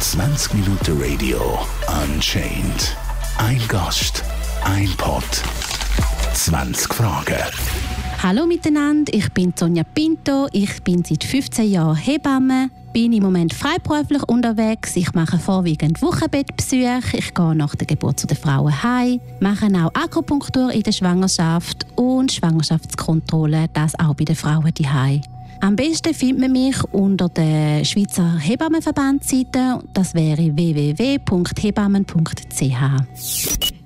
20 Minuten Radio Unchained. Ein Gast, ein Pot, 20 Fragen. Hallo miteinander, ich bin Sonja Pinto, ich bin seit 15 Jahren Hebamme, bin im Moment freiberuflich unterwegs, ich mache vorwiegend Wochenbettbesuche, ich gehe nach der Geburt zu den Frauen heim, mache auch Akupunktur in der Schwangerschaft und Schwangerschaftskontrolle, das auch bei den Frauen heim. Am besten findet man mich unter der Schweizer Hebammenverbandsseite. Das wäre www.hebammen.ch.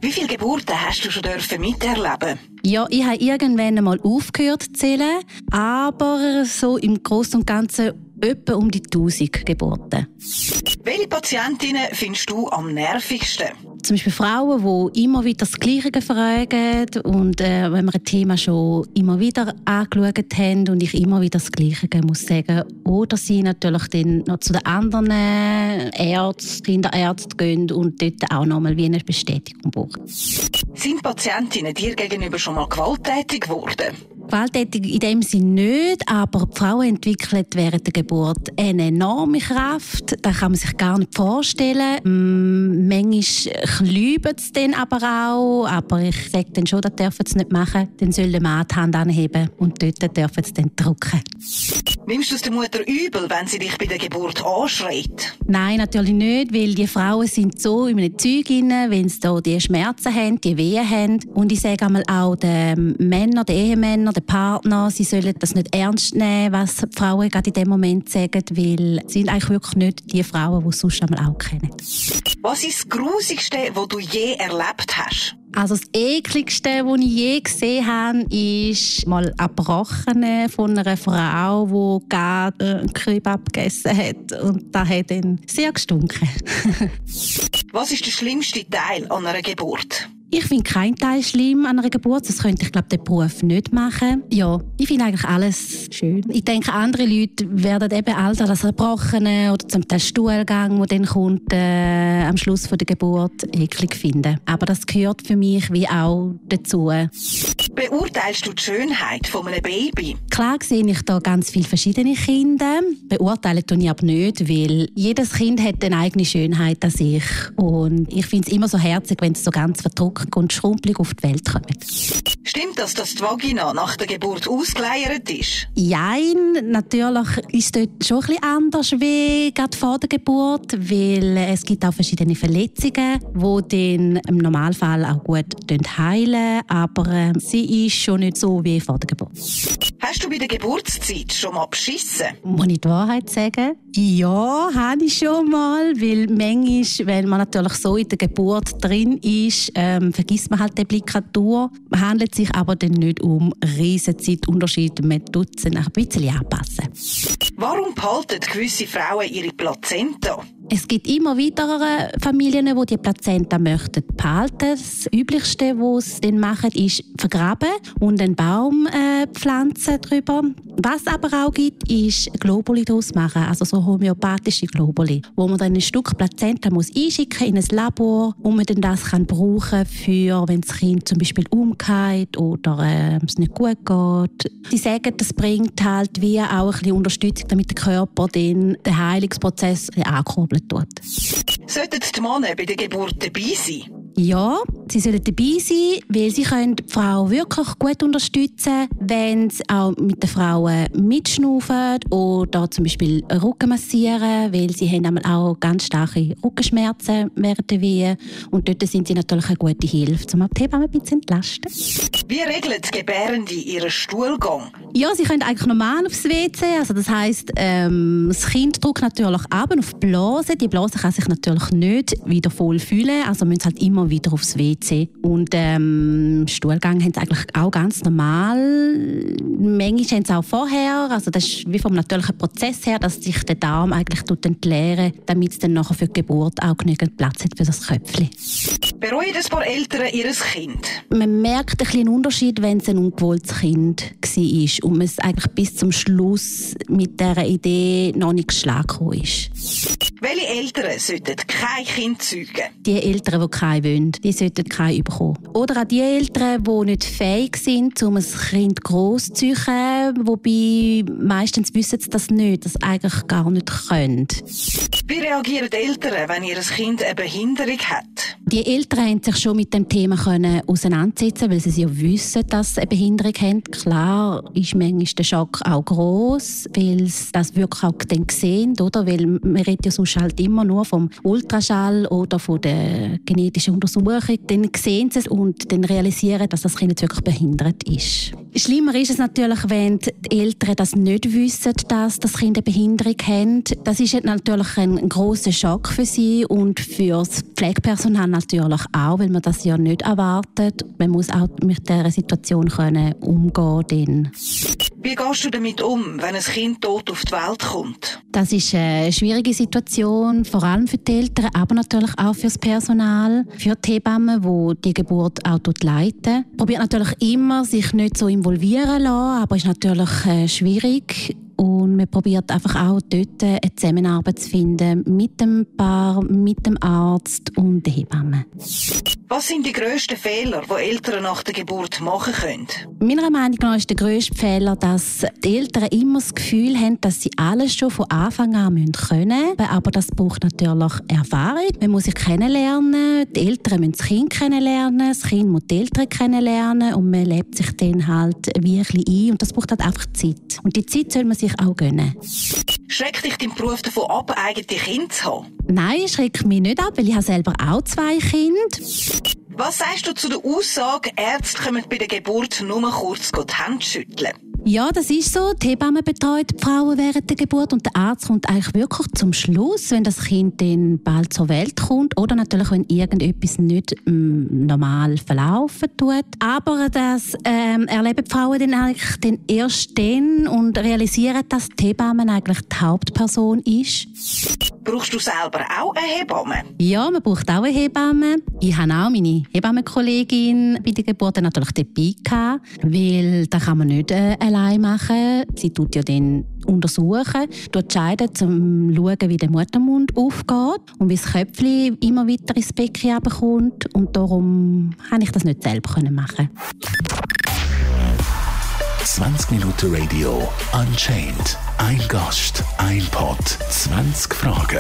Wie viele Geburten hast du schon dürfen miterleben? Ja, ich habe irgendwann einmal aufgehört zu zählen, aber so im Großen und Ganzen etwa um die 1000 Geburten. Welche Patientinnen findest du am nervigsten? Zum Beispiel Frauen, die immer wieder das Gleiche fragen und äh, wenn wir ein Thema schon immer wieder angeschaut haben und ich immer wieder das Gleiche muss sagen. Oder sie natürlich dann noch zu den anderen Ärzten, Kinderärzten gehen und dort auch nochmal wie eine Bestätigung brauchen. Sind Patientinnen dir gegenüber schon mal gewalttätig geworden? Gewalttätig in dem Sinne nicht, aber die Frau entwickelt während der Geburt eine enorme Kraft. Das kann man sich gar nicht vorstellen. Mm, manchmal klüben sie dann aber auch, aber ich sage dann schon, das dürfen sie nicht machen. Dann soll der Mann die Hand anheben und dort dürfen sie dann drücken. Nimmst du es der Mutter übel, wenn sie dich bei der Geburt anschreit? Nein, natürlich nicht, weil die Frauen sind so in einem Zeug rein, wenn sie da die Schmerzen haben, die Wehen haben. Und ich sage einmal auch den Männern, den Ehemännern, den Partner, sie sollen das nicht ernst nehmen, was die Frauen gerade in dem Moment sagen, weil sie sind eigentlich wirklich nicht die Frauen, die es sonst einmal auch kennen. Was ist das Grusigste, was du je erlebt hast? Also das ekligste, was ich je gesehen habe, ist mal Abbrochene von einer Frau, die gerade einen Kebab gegessen hat. Und das hat dann sehr gestunken. Was ist der schlimmste Teil an einer Geburt? Ich finde keinen Teil schlimm an einer Geburt. Das könnte ich, glaube den Beruf nicht machen. Ja, ich finde eigentlich alles schön. Ich denke, andere Leute werden eben all das Erbrochene oder zum Teil Stuhlgang, der dann kommt, äh, am Schluss von der Geburt, eklig finden. Aber das gehört für mich wie auch dazu. Beurteilst du die Schönheit von einem Baby? Klar sehe ich da ganz viele verschiedene Kinder. Beurteilen tue ich aber nicht, weil jedes Kind hat eine eigene Schönheit an sich. Und ich finde es immer so herzig, wenn es so ganz verdruckt und schrumpelig auf die Welt kommen. Stimmt das, dass die Vagina nach der Geburt ausgeleiert ist? Nein, natürlich ist es dort schon ein bisschen anders wie gerade vor der Geburt, weil es gibt auch verschiedene Verletzungen, die dann im Normalfall auch gut heilen, aber äh, sie ist schon nicht so wie vor der Geburt. Hast du bei der Geburtszeit schon mal beschissen? Muss ich die Wahrheit sagen? Ja, habe ich schon mal, weil manchmal, wenn man natürlich so in der Geburt drin ist, ähm, vergisst man halt die Applikatur. Es handelt sich aber dann nicht um riesen Zeitunterschiede. Man tut sie ein bisschen anpassen. Warum behalten gewisse Frauen ihre Plazenta? Es gibt immer wieder Familien, die die Plazenta möchten behalten. Das Üblichste, was sie dann machen, ist vergraben und einen Baum äh, pflanzen drüber. Was aber auch gibt, ist Globuli daraus machen, also so homöopathische Globuli, wo man dann ein Stück Plazenta muss einschicken in ein Labor, wo man dann das kann brauchen für, wenn das Kind zum Beispiel umgeht oder äh, es nicht gut geht. Sie sagen, das bringt halt wie auch ein bisschen Unterstützung, damit der Körper den, den Heilungsprozess ankurbeln tuhat. sa ütled, et Maanepidi teeb uut biisi? jaa Sie sollen dabei sein, weil sie können die Frau wirklich gut unterstützen, wenn sie auch mit den Frauen mitschnaufen oder zum Beispiel Rücken massieren, weil sie haben auch ganz starke Rückenschmerzen während der Wehen und dort sind sie natürlich eine gute Hilfe, um die Hebamme ein bisschen zu entlasten. Wie regeln die Gebärende ihren Stuhlgang? Ja, sie können eigentlich normal aufs WC, also das heisst, ähm, das Kind drückt natürlich ab auf die Blase. Die Blase kann sich natürlich nicht wieder voll fühlen, also müssen halt immer wieder aufs WC. Und ähm, Stuhlgang haben sie eigentlich auch ganz normal. Manchmal haben sie auch vorher, also das ist wie vom natürlichen Prozess her, dass sich der Darm eigentlich entleeren damit es dann nachher für die Geburt auch genügend Platz hat für das Köpfchen. Bereuen ein paar Eltern ihr Kind? Man merkt ein bisschen Unterschied, wenn es ein ungewolltes Kind war und man es eigentlich bis zum Schluss mit dieser Idee noch nicht geschlagen ist. Welche Eltern sollten kein Kind zeugen? Die Eltern, die keinen wollen, die sollten keinen bekommen. Oder auch die Eltern, die nicht fähig sind, um ein Kind gross zu ziehen, wobei meistens wissen sie das nicht, das eigentlich gar nicht können. Wie reagieren die Eltern, wenn ihr Kind eine Behinderung hat? Die Eltern haben sich schon mit dem Thema können auseinandersetzen, weil sie ja wissen, dass sie eine Behinderung haben. Klar ist manchmal der Schock auch gross, weil sie das wirklich auch dann sehen, oder? Weil man redet ja sonst halt immer nur vom Ultraschall oder von der genetischen Untersuchung. Dann sehen sie es und dann realisieren, dass das Kind jetzt wirklich behindert ist. Schlimmer ist es natürlich, wenn die Eltern das nicht wissen, dass das Kind eine Behinderung hat. Das ist natürlich ein, großer Schock für sie und für das Pflegepersonal natürlich auch, weil man das ja nicht erwartet. Man muss auch mit dieser Situation können umgehen. Wie gehst du damit um, wenn ein Kind tot auf die Welt kommt? Das ist eine schwierige Situation, vor allem für die Eltern, aber natürlich auch für das Personal, für die Hebammen, die die Geburt auch leiten. Probiert natürlich immer, sich nicht so involvieren lassen, aber ist natürlich äh, schwierig. Und man probiert einfach auch dort eine Zusammenarbeit zu finden mit dem Paar, mit dem Arzt und der Hebamme. Was sind die grössten Fehler, die Eltern nach der Geburt machen können? Meiner Meinung nach ist der grösste Fehler, dass die Eltern immer das Gefühl haben, dass sie alles schon von Anfang an können müssen. Aber das braucht natürlich Erfahrung. Man muss sich kennenlernen. Die Eltern müssen das Kind kennenlernen. Das Kind muss die Eltern kennenlernen. Und man lebt sich dann halt ein ein. Und das braucht halt einfach Zeit. Und die Zeit soll man sich auch gönnen. Schreckt dich dein Beruf davon ab, eigene Kinder zu haben? Nein, ich schrecke mich nicht ab, weil ich habe selber auch zwei Kinder. Was sagst du zu der Aussage, Ärzte kommen bei der Geburt nur kurz die Hände schütteln? Ja, das ist so. Die Hebamme betreut die Frauen während der Geburt und der Arzt kommt eigentlich wirklich zum Schluss, wenn das Kind dann bald zur Welt kommt oder natürlich, wenn irgendetwas nicht ähm, normal verlaufen tut. Aber das ähm, erleben die Frauen dann eigentlich dann erst dann und realisieren, dass die Hebamme eigentlich die Hauptperson ist. Brauchst du selber auch eine Hebamme? Ja, man braucht auch eine Hebamme. Ich habe auch meine Hebammenkollegin bei der Geburt natürlich dabei gehabt, weil da kann man nicht äh, allein machen. Sie tut ja dann untersuchen, entscheiden, um zu schauen, wie der Muttermund aufgeht und wie das Köpfchen immer weiter ins Becken kommt. Und darum konnte ich das nicht selber machen. 20 Minuten Radio Unchained. Ein Gast, ein Pod, 20 Fragen.